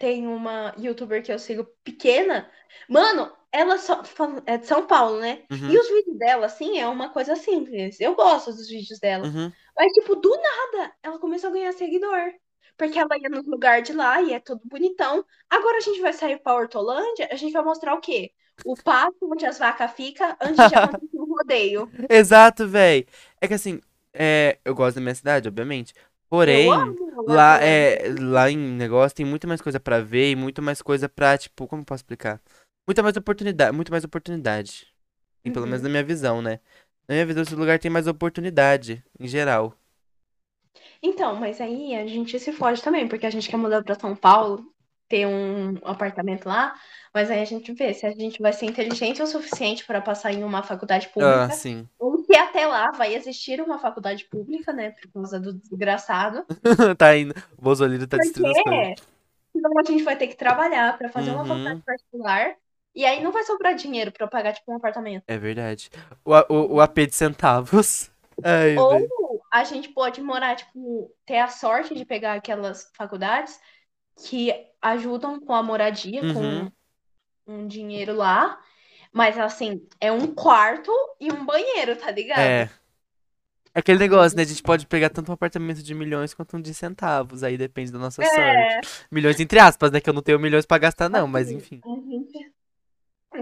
tem uma youtuber que eu sigo pequena, mano, ela só é de São Paulo, né? Uhum, E os vídeos dela, assim, é uma coisa simples. Eu gosto dos vídeos dela. uhum. Mas, tipo, do nada, ela começou a ganhar seguidor. Porque ela ia nos lugares de lá e é tudo bonitão. Agora a gente vai sair pra Hortolândia, a gente vai mostrar o quê? O pasto onde as vacas ficam antes de acontecer um rodeio. <laughs> Exato, véi. É que assim, é, eu gosto da minha cidade, obviamente, porém... Lá é lá em negócio tem muito mais coisa pra ver e muito mais coisa pra, tipo, como posso explicar? Muita mais oportunidade, muito mais oportunidade. E pelo Uhum. menos na minha visão, né? Na minha visão, esse lugar tem mais oportunidade, em geral. Então, mas aí a gente se foge também, porque a gente quer mudar pra São Paulo, ter um apartamento lá, mas aí a gente vê se a gente vai ser inteligente o suficiente para passar em uma faculdade Ah, pública, sim. ou se até lá vai existir uma faculdade pública, né, por causa do desgraçado. <laughs> Tá indo. O Bolsonaro tá destruindo senão a gente vai ter que trabalhar para fazer uma Uhum. faculdade particular, e aí não vai sobrar dinheiro para pagar tipo um apartamento. É verdade. O, o, o AP de centavos. <laughs> Ai, Ou a gente pode morar, tipo, ter a sorte de pegar aquelas faculdades que ajudam com a moradia, Uhum. com um dinheiro lá. Mas assim, é um quarto e um banheiro, tá ligado? É. É aquele negócio, né? A gente pode pegar tanto um apartamento de milhões quanto um de centavos. Aí depende da nossa É. sorte. Milhões entre aspas, né? Que eu não tenho milhões pra gastar, não, mas enfim.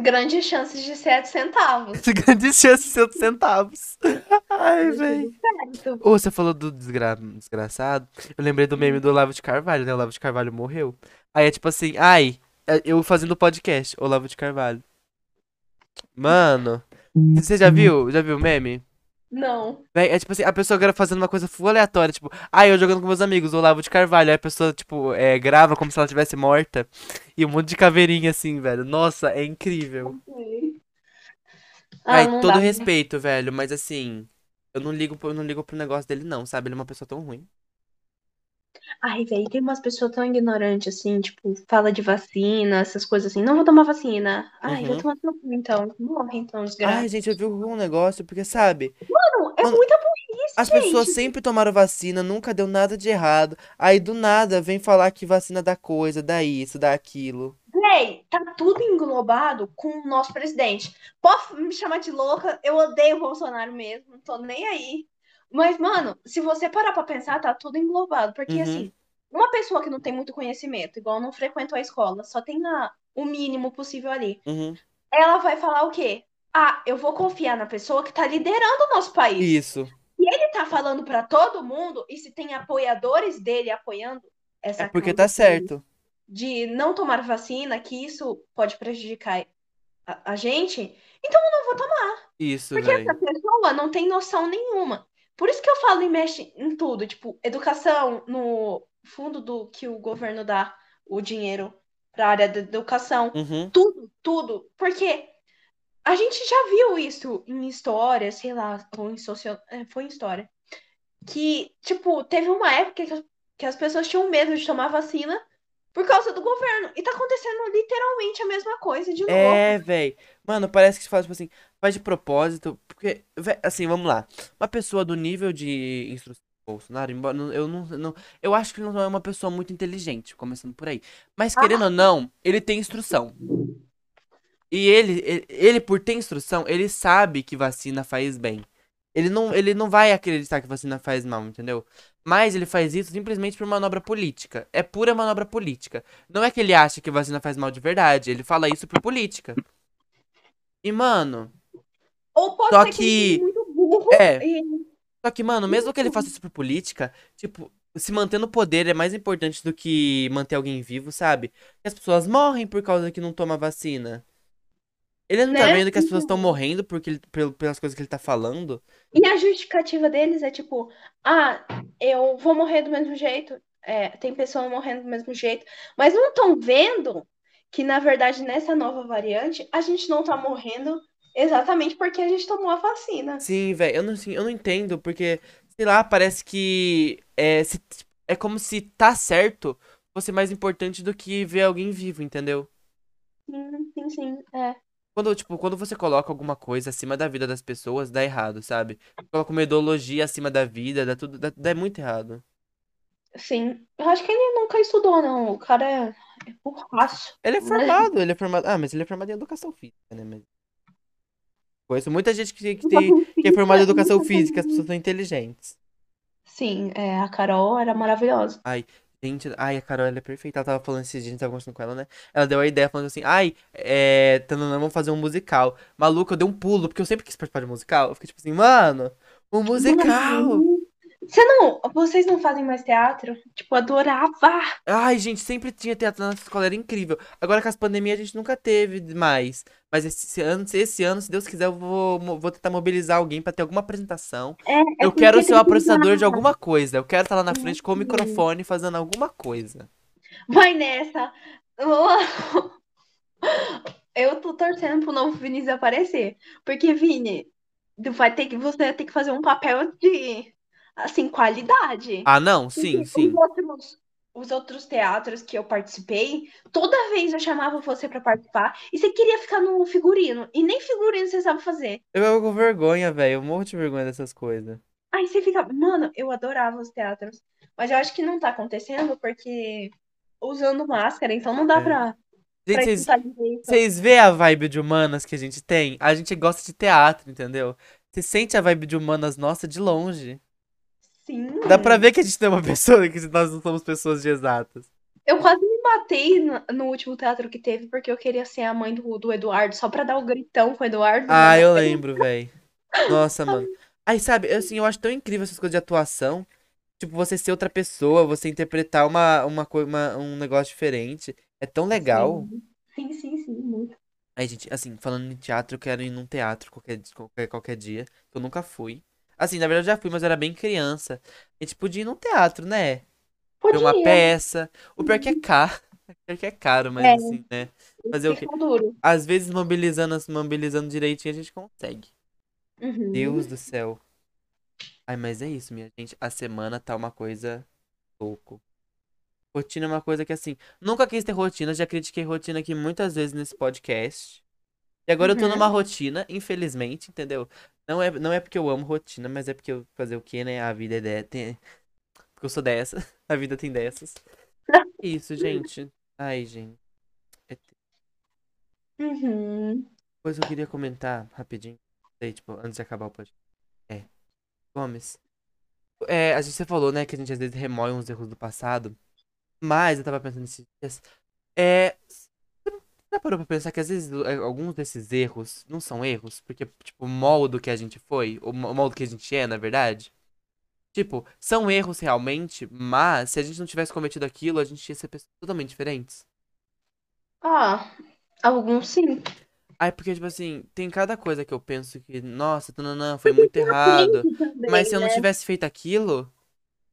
Grandes chances de sete centavos. Grandes chances de ser centavos. <laughs> <laughs> Ai, velho. Certo. Ô, você falou do desgra... desgraçado. Eu lembrei do meme do Olavo de Carvalho, né? O Olavo de Carvalho morreu. Aí é tipo assim, ai, é eu fazendo podcast, Olavo de Carvalho. Mano, você já viu? Já viu o meme? Não. Véi, é tipo assim, a pessoa gra- fazendo uma coisa full aleatória, tipo, ah, eu jogando com meus amigos, Olavo de Carvalho. Aí a pessoa, tipo, é, grava como se ela tivesse morta. E um monte de caveirinha assim, velho. Nossa, é incrível. Ah, Ai, todo dá. respeito, velho, mas assim, eu não ligo, eu não ligo pro negócio dele, não, sabe? Ele é uma pessoa tão ruim. Ai, velho, tem umas pessoas tão ignorantes, assim, tipo, fala de vacina, essas coisas assim. Não vou tomar vacina. Ai, Uhum. vai tomar cu, então. Morre, então, desgraça. Ai, gente, eu vi um negócio, porque, sabe, Mano, é mano, muita burrice, as pessoas gente. sempre tomaram vacina, nunca deu nada de errado. Aí do nada vem falar que vacina dá coisa, dá isso, dá aquilo. Véi, tá tudo englobado com o nosso presidente. Pode me chamar de louca, eu odeio o Bolsonaro mesmo, não tô nem aí. Mas, mano, se você parar pra pensar, tá tudo englobado. Porque, Uhum. assim, uma pessoa que não tem muito conhecimento, igual não frequentou a escola, só tem a- o mínimo possível ali, Uhum. ela vai falar o quê? Ah, eu vou confiar na pessoa que tá liderando o nosso país. Isso. Ele tá falando pra todo mundo, e se tem apoiadores dele apoiando essa É porque tá certo. de não tomar vacina, que isso pode prejudicar a, a gente, então eu não vou tomar. Isso, Porque essa velho. pessoa não tem noção nenhuma. Por isso que eu falo e mexe em tudo, tipo, educação, no fundo do que o governo dá o dinheiro para a área da educação, Uhum. tudo, tudo. Porque a gente já viu isso em história, sei lá, ou em socio... é, foi em história. Que, tipo, teve uma época que, que as pessoas tinham medo de tomar vacina por causa do governo. E tá acontecendo literalmente a mesma coisa de novo. É, velho. Mano, parece que se faz, tipo assim, faz de propósito. Porque, assim, vamos lá. Uma pessoa do nível de instrução do Bolsonaro, embora eu não, não. Eu acho que ele não é uma pessoa muito inteligente, começando por aí. Mas querendo ou não, ele tem instrução. E ele, ele, ele, por ter instrução, ele sabe que vacina faz bem. Ele não, ele não vai acreditar que vacina faz mal, entendeu? Mas ele faz isso simplesmente por manobra política. É pura manobra política. Não é que ele acha que vacina faz mal de verdade. Ele fala isso por política. E, mano, Ou pode Só ser que, que- muito burro é. e Só que, mano, mesmo que ele faça isso por política, tipo, se manter no poder é mais importante do que manter alguém vivo, sabe? E as pessoas morrem por causa que não toma vacina. Ele não tá Né? vendo que as pessoas estão morrendo porque ele- pel- pelas coisas que ele tá falando? E a justificativa deles é tipo, ah, eu vou morrer do mesmo jeito. É, tem pessoa morrendo do mesmo jeito. Mas não estão vendo que, na verdade, nessa nova variante, a gente não tá morrendo exatamente porque a gente tomou a vacina. Sim, velho, eu não, assim, eu não entendo, porque, sei lá, parece que é, se- é como se tá certo fosse mais importante do que ver alguém vivo, entendeu? Sim, sim, sim. É. Quando, tipo, quando você coloca alguma coisa acima da vida das pessoas, dá errado, sabe? Coloca uma ideologia acima da vida, dá tudo, dá, dá muito errado. Sim. Eu acho que ele nunca estudou, não. O cara é, é burraço. Ele é Mas- formado, ele é formado. Ah, mas ele é formado em educação física, né? Mas... Conheço muita gente que, que, tem, <laughs> que é formada em educação física, as pessoas são inteligentes. Sim, é, a Carol era maravilhosa. Gente, ai, a Carol, ela é perfeita. Ela tava falando esses dias, a gente tava conversando com ela, né? Ela deu a ideia falando assim, ai, é. tananã, Vamos fazer um musical. Maluco, eu dei um pulo, porque eu sempre quis participar de musical. Eu fiquei tipo assim, mano, um <laughs> musical! Você não. Vocês não fazem mais teatro? Tipo, adorava. Ai, gente, sempre tinha teatro na nossa escola, era incrível. Agora com as pandemias a gente nunca teve mais. Mas esse ano, esse ano, se Deus quiser, eu vou, vou tentar mobilizar alguém pra ter alguma apresentação. É, é Eu quero ser que apresentador de alguma coisa. Eu quero estar lá na frente com o microfone fazendo alguma coisa. Vai nessa. <laughs> Eu tô torcendo pro novo Vinícius aparecer. Porque, Vini, vai ter que, você vai ter que fazer um papel de, assim, qualidade. Ah, não? Sim, Porque sim. Os outros, os outros teatros que eu participei, toda vez eu chamava você pra participar e você queria ficar no figurino. E nem figurino você sabe fazer. Eu fico com vergonha, velho. Eu morro de vergonha dessas coisas. Aí você fica. Mano, eu adorava os teatros. Mas eu acho que não tá acontecendo porque usando máscara, então não dá É. pra, Gente, vocês vê a vibe de humanas que a gente tem? A gente gosta de teatro, entendeu? Você sente a vibe de humanas nossa de longe. Sim. Dá pra ver que a gente tem uma <laughs> pessoa, que nós não somos pessoas de exatas. Eu quase me matei no, último teatro que teve porque eu queria ser a mãe do, do Eduardo, só pra dar o gritão com o Eduardo. Ah, né? eu lembro, velho. Nossa, mano. <laughs> Aí, sabe, eu, assim, eu acho tão incrível essas coisas de atuação. Tipo, você ser outra pessoa, você interpretar uma, uma, uma, um negócio diferente. É tão legal. Sim, sim, sim, muito. Aí, gente, assim, falando em teatro, eu quero ir num teatro qualquer, qualquer, qualquer dia. Eu nunca fui. Assim, na verdade eu já fui, mas eu era bem criança. A gente podia ir num teatro, né? Ver Podia. uma peça. O pior que é caro. O <laughs> pior que é caro, mas É. assim, né? Fazer o quê? Duro. Às vezes mobilizando, mobilizando direitinho a gente consegue. Uhum. Deus do céu. Ai, mas é isso, minha gente. A semana tá uma coisa louco. Rotina é uma coisa que, assim, nunca quis ter rotina. Já critiquei rotina aqui muitas vezes nesse podcast. E agora eu tô Uhum. numa rotina, infelizmente, entendeu? Não é, não é porque eu amo rotina, mas é porque eu fazer o quê, né? A vida é de... tem... Porque eu sou dessa. <laughs> A vida tem dessas. Isso, gente. Ai, gente. É Uhum. Que eu queria comentar rapidinho. Sei, tipo, antes de acabar o podcast. É. Gomes. É, a gente você falou, né, que a gente às vezes remói uns erros do passado. Mas eu tava pensando nesses dias. É. Você já parou pra pensar que às vezes é, alguns desses erros não são erros? Porque, tipo, o moldo que a gente foi, o mo- moldo que a gente é, na verdade. Tipo, são erros realmente, mas se a gente não tivesse cometido aquilo, a gente ia ser pessoas totalmente diferentes. Ah, alguns sim. Aí, porque, tipo assim, tem cada coisa que eu penso que, nossa, não, foi muito errado. Também, Mas se eu não né? tivesse feito aquilo,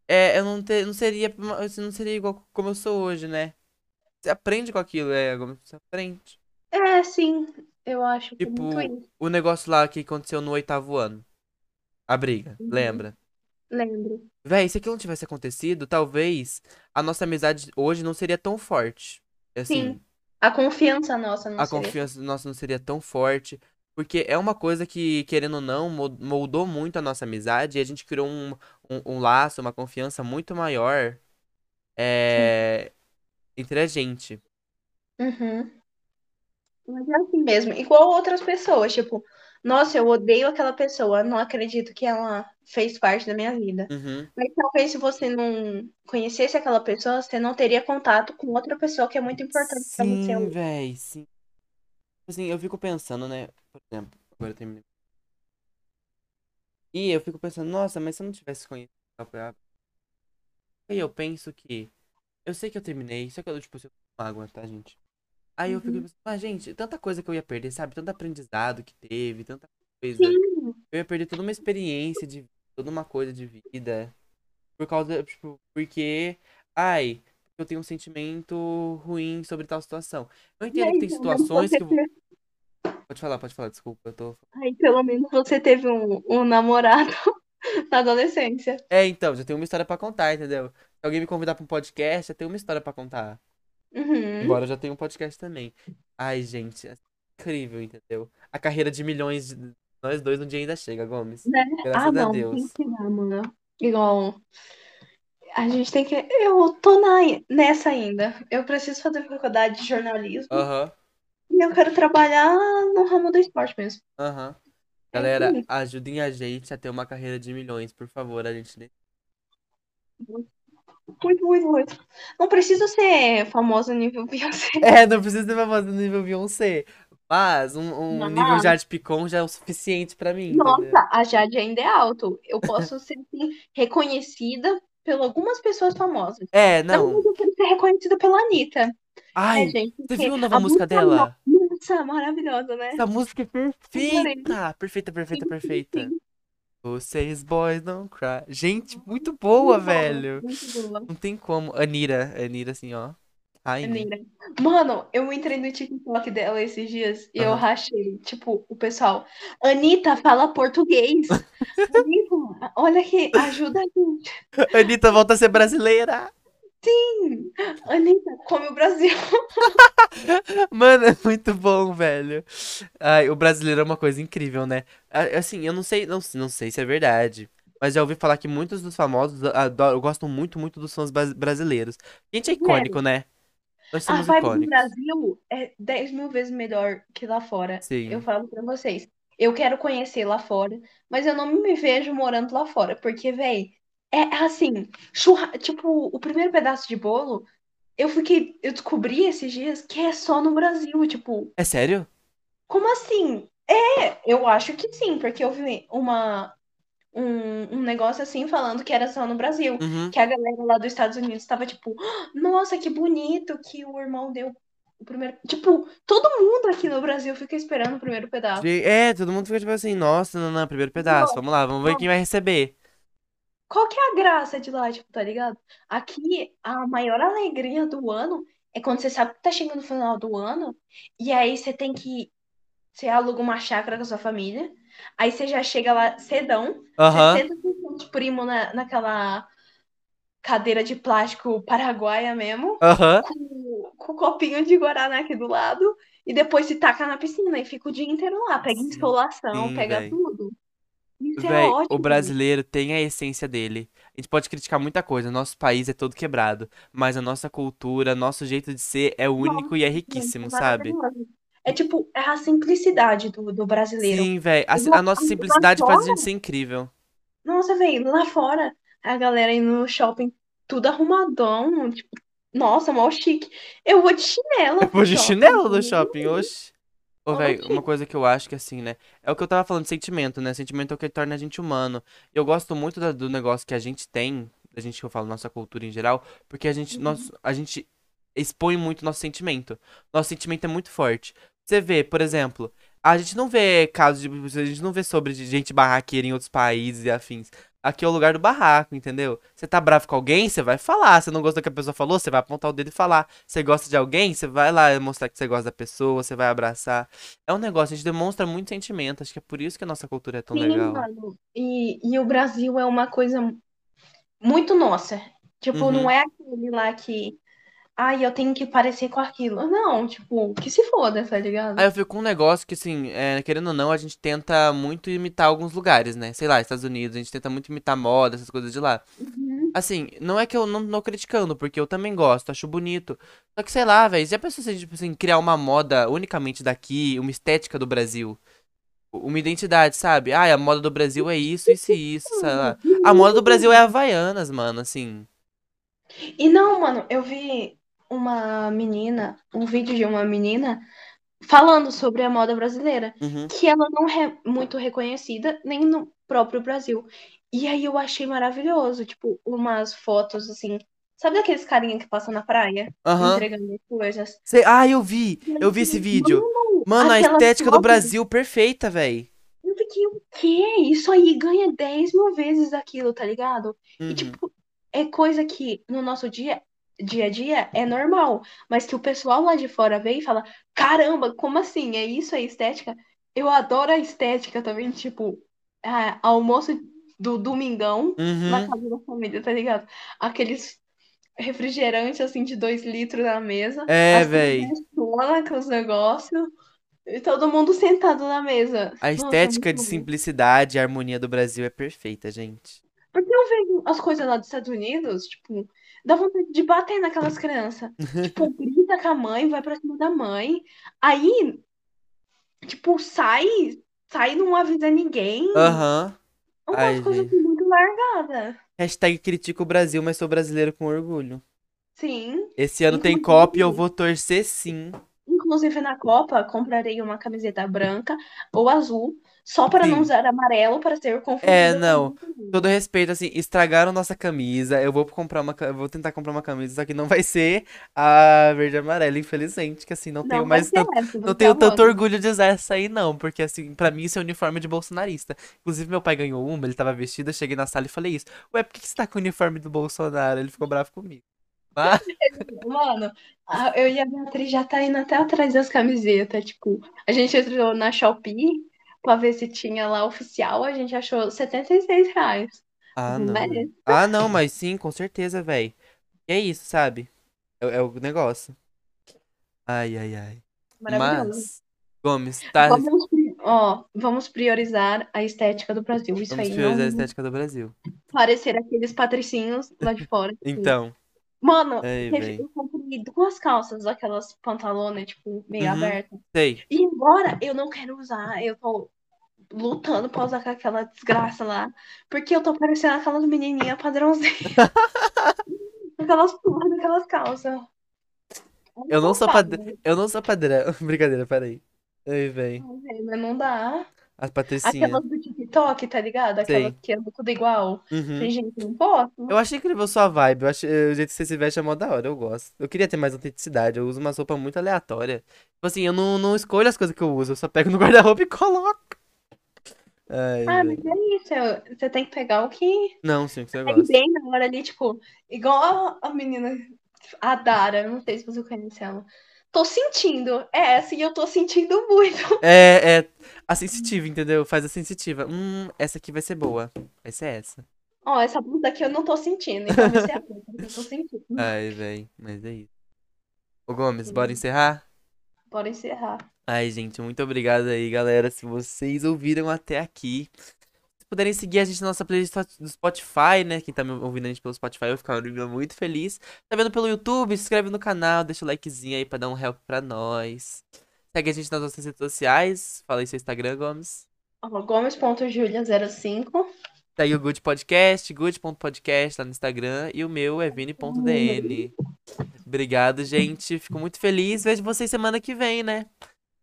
é, eu não, ter, não seria, não seria igual como eu sou hoje, né? Você aprende com aquilo, é, você aprende. É, sim. Eu acho que é Tipo, muito isso. o negócio lá que aconteceu no oitavo ano. A briga, Uhum. lembra? Lembro. Véi, se aquilo não tivesse acontecido, talvez a nossa amizade hoje não seria tão forte. Assim, Sim. A confiança nossa não a seria. confiança nossa não seria tão forte. Porque é uma coisa que, querendo ou não, mo- moldou muito a nossa amizade e a gente criou um, um, um laço, uma confiança muito maior é, entre a gente. Uhum. Mas é assim mesmo. Igual outras pessoas, tipo, nossa, eu odeio aquela pessoa, não acredito que ela fez parte da minha vida. Uhum. Mas talvez se você não conhecesse aquela pessoa, você não teria contato com outra pessoa que é muito importante pra você. Sim, véi, sim. Assim, eu fico pensando, né? Por exemplo, agora eu terminei. E eu fico pensando, nossa, mas se eu não tivesse conhecido a. Aí eu penso que. Eu sei que eu terminei, só que eu, tipo, eu mágoa, tá, gente? Aí eu fico Uhum. pensando, mas, gente, tanta coisa que eu ia perder, sabe? Tanto aprendizado que teve, tanta coisa. Sim, Eu ia perder toda uma experiência de vida, toda uma coisa de vida. Por causa, tipo, porque. Ai, eu tenho um sentimento ruim sobre tal situação. Eu entendo aí, que tem situações que. teve... Pode falar, pode falar, desculpa, eu tô. aí, pelo menos você teve um, um namorado <laughs> na adolescência. É, então, já tenho uma história pra contar, entendeu? Alguém me convidar pra um podcast, já tenho uma história pra contar. Uhum. Embora eu já tenha um podcast também. Ai, gente, é incrível, entendeu? A carreira de milhões de nós dois um dia ainda chega, Gomes. Né? Graças Ah, a não, Deus. tem que chegar, mano. Igual. A gente tem que. Eu tô na... nessa ainda. Eu preciso fazer faculdade de jornalismo Aham, e eu quero trabalhar no ramo do esporte mesmo. aham. É Galera, aí. ajudem a gente a ter uma carreira de milhões, por favor. A gente Muito, muito, muito. Não preciso ser famosa nível <laughs> Beyoncé. É, não precisa ser famosa no nível Beyoncé. Mas um, um Mas- nível Jade Picon já é o suficiente pra mim, entendeu? Nossa, a Jade ainda é alto. Eu posso <laughs> ser assim, reconhecida por algumas pessoas famosas. É, não. verdade, eu quero ser reconhecida pela Anitta. Ai, é, gente. você viu a nova a música dela? Nossa, maravilhosa, né? Essa música é Adorei. perfeita! Perfeita, perfeita, Sim, perfeita. sim. Vocês boys don't cry. Gente, muito boa, Muito boa, velho. muito boa. Não tem como. Anira, Anira assim, ó. Rainha. Menina. Mano, eu entrei no TikTok dela esses dias e eu Aham. rachei. Tipo, o pessoal. Anitta fala português. <laughs> Anitta, olha aqui, ajuda a gente. Anitta volta a ser brasileira. Anitta, come o Brasil. <laughs> Mano, é muito bom, velho. Ai, o brasileiro é uma coisa incrível, né? A- Assim, eu não sei, não, não sei se é verdade. Mas já ouvi falar que muitos dos famosos adoram, gostam muito, muito dos bras- brasileiros. A gente é icônico, né? Nós A somos vibe do icônicos. Brasil é 10 mil vezes melhor que lá fora. Sim. Eu falo pra vocês. Eu quero conhecer lá fora, mas eu não me vejo morando lá fora, porque, véi, é assim, churra... tipo, o primeiro pedaço de bolo, eu fiquei, eu descobri esses dias que é só no Brasil, tipo, É sério? como assim? É, eu acho que sim, porque eu vi uma, um, um negócio assim falando que era só no Brasil. Uhum. Que a galera lá dos Estados Unidos estava tipo, "Ah, nossa, que bonito que o irmão deu o primeiro. Tipo, todo mundo aqui no Brasil fica esperando o primeiro pedaço. É, todo mundo fica tipo assim, nossa, não, não, primeiro pedaço, vamos lá, vamos ver quem vai receber. Qual que é a graça de lá, tipo, tá ligado? Aqui, a maior alegria do ano é quando você sabe que tá chegando no final do ano, e aí você tem que. Você aluga uma chácara com a sua família, aí você já chega lá cedão, Aham. você senta com os primos na, naquela cadeira de plástico paraguaia mesmo, Aham. com, com o copinho de Guaraná aqui do lado, e depois se taca na piscina e fica o dia inteiro lá, pega Sim, insolação, sim, pega véi. tudo. Isso é Véi, ótimo. o brasileiro tem a essência dele. A gente pode criticar muita coisa, nosso país é todo quebrado, mas a nossa cultura, nosso jeito de ser é único e é riquíssimo, Gente, sabe? maravilhoso. É tipo, é a simplicidade do, do brasileiro. Sim, véi, a, a nossa simplicidade faz a gente ser incrível. Nossa, velho, lá fora, a galera indo no shopping, tudo arrumadão, tipo, nossa, mó chique. Eu vou de chinelo Eu vou de shopping. chinelo no shopping, oxe. Ô, velho, uma coisa que eu acho que assim, né? É o que eu tava falando de sentimento, né? Sentimento é o que torna a gente humano. Eu gosto muito da- do negócio que a gente tem, a gente que eu falo, nossa cultura em geral, porque a gente, nós, a gente expõe muito nosso sentimento. Nosso sentimento é muito forte. Você vê, por exemplo, a gente não vê casos de. A gente não vê sobre de gente barraqueira em outros países e afins. Aqui é o lugar do barraco, entendeu? Você tá bravo com alguém, você vai falar. Você não gosta do que a pessoa falou, você vai apontar o dedo e falar. Você gosta de alguém, você vai lá mostrar que você gosta da pessoa, você vai abraçar. É um negócio, a gente demonstra muito sentimento. Acho que é por isso que a nossa cultura é tão Sim, legal. mano. E, e o Brasil é uma coisa muito nossa. Tipo, Uhum. não é aquele lá que, ai, eu tenho que parecer com aquilo. Não, tipo, que se foda, tá ligado? Aí eu fico com um negócio que, assim, é, querendo ou não, a gente tenta muito imitar alguns lugares, né? Sei lá, Estados Unidos, a gente tenta muito imitar moda, essas coisas de lá. Uhum. Assim, não é que eu não tô criticando, porque eu também gosto, acho bonito. Só que, sei lá, velho, já pensou se a gente, tipo assim, criar uma moda unicamente daqui, uma estética do Brasil? Uma identidade, sabe? Ah, a moda do Brasil é isso, isso e isso, sei lá. A moda do Brasil é Havaianas, mano, assim. E não, mano, eu vi uma menina, um vídeo de uma menina falando sobre a moda brasileira, Uhum. que ela não é muito reconhecida nem no próprio Brasil. E aí eu achei maravilhoso, tipo, umas fotos assim. Sabe daqueles carinha que passam na praia Aham. entregando as coisas? Sei- Ah, eu vi, eu vi esse vídeo. Mano, a aquelas estética do Brasil perfeita, velho. Eu fiquei, o quê? Isso aí ganha 10 mil vezes aquilo, tá ligado? E, Uhum. tipo, é coisa que no nosso dia, dia a dia é normal, mas que o pessoal lá de fora vê e fala: caramba, como assim? É isso a estética? Eu adoro a estética também, tipo, ah, almoço do domingão na Uhum. casa da família, tá ligado? Aqueles refrigerantes assim de 2 litros na mesa, É, criançonas com os negócios, e todo mundo sentado na mesa. A Nossa, estética muito de bom. simplicidade e harmonia do Brasil é perfeita, gente. Porque eu vejo as coisas lá dos Estados Unidos, tipo, dá vontade de bater naquelas crianças. Tipo, <laughs> grita com a mãe, vai pra cima da mãe. Aí, tipo, sai, sai, não avisa ninguém. Aham. Umas Ai, coisas gente. assim, muito largadas. Hashtag critico o Brasil, mas sou brasileiro com orgulho. Sim. Esse ano tem Inclusive- Copa e eu vou torcer sim. inclusive na Copa, comprarei uma camiseta branca ou azul, só para não Sim. usar amarelo para ser É, confundida não. Todo respeito, assim, estragaram nossa camisa. Eu vou comprar uma, eu vou tentar comprar uma camisa, só que não vai ser a verde e amarela, infelizmente, que assim, não tenho Não vai mais tanto, essa, não tenho tanto favor. orgulho de usar essa aí, não, porque assim, pra mim isso é uniforme de bolsonarista. Inclusive, meu pai ganhou uma, ele tava vestido, eu cheguei na sala e falei isso. Ué, por que que você tá com o uniforme do Bolsonaro? Ele ficou bravo comigo. <laughs> Mano, eu e a Beatriz já tá indo até atrás das camisetas. Tipo, a gente entrou na Shopee pra ver se tinha lá oficial, a gente achou 76 reais. ah, Não é? Ah, não, mas sim, com certeza, velho. É isso, sabe? É, é o negócio. Ai, ai, ai. Maravilhoso. Mas, Gomes, tá. Vamos, ó, vamos priorizar a estética do Brasil. Isso Vamos aí, priorizar a não estética do Brasil. parecer aqueles patricinhos lá de fora. tipo, Então, Mano, teve- velho. eu comprei duas calças, aquelas pantalonas, tipo, meio Uhum. abertas. Sei. E agora eu não quero usar. Eu tô lutando pra usar aquela desgraça lá. Porque eu tô parecendo <laughs> aquelas menininhas padrãozinhas. aquelas porra daquelas calças. Eu não sou padrão. padrão. Eu não sou padrão. Brincadeira, peraí. Ai, velho. Mas não dá. As patricinhas. Aquelas do TikTok, tá ligado? Aquelas que andam tudo igual. Uhum. Tem gente que não posso. Eu achei incrível sua vibe. Eu achei, o jeito que você se veste é mó da hora. Eu gosto. Eu queria ter mais autenticidade. Eu uso umas roupas muito aleatórias. Tipo assim, eu não, não escolho as coisas que eu uso. Eu só pego no guarda-roupa e coloco. Ai, Ah, mas é isso. Você tem que pegar o que Não, sim, o que você tem gosta. bem na hora ali, tipo, igual a menina, a Dara, não sei se você conhece ela. Tô sentindo. É essa e eu tô sentindo <laughs> muito. É, é a sensitiva, entendeu? Faz a sensitiva. Hum, essa aqui vai ser boa. Vai ser essa. Ó, essa blusa aqui eu não tô sentindo, então vai ser a outra que eu tô sentindo. <laughs> Ai, velho. Mas é isso. Ô, Gomes, bora encerrar? Bora encerrar. Ai, gente, muito obrigado aí, galera. Se vocês ouviram até aqui. Se puderem seguir a gente na nossa playlist do Spotify, né? Quem tá me ouvindo a gente pelo Spotify, eu vou ficar muito feliz. Tá vendo pelo YouTube? Se inscreve no canal, deixa o likezinho aí pra dar um help pra nós. Segue a gente nas nossas redes sociais. Fala aí seu Instagram, Gomes. Ó, Gomes.julia05. Segue o Good Podcast, good.podcast lá no Instagram. E o meu é vini.dn. Obrigado, gente. Fico muito feliz. Vejo vocês semana que vem, né?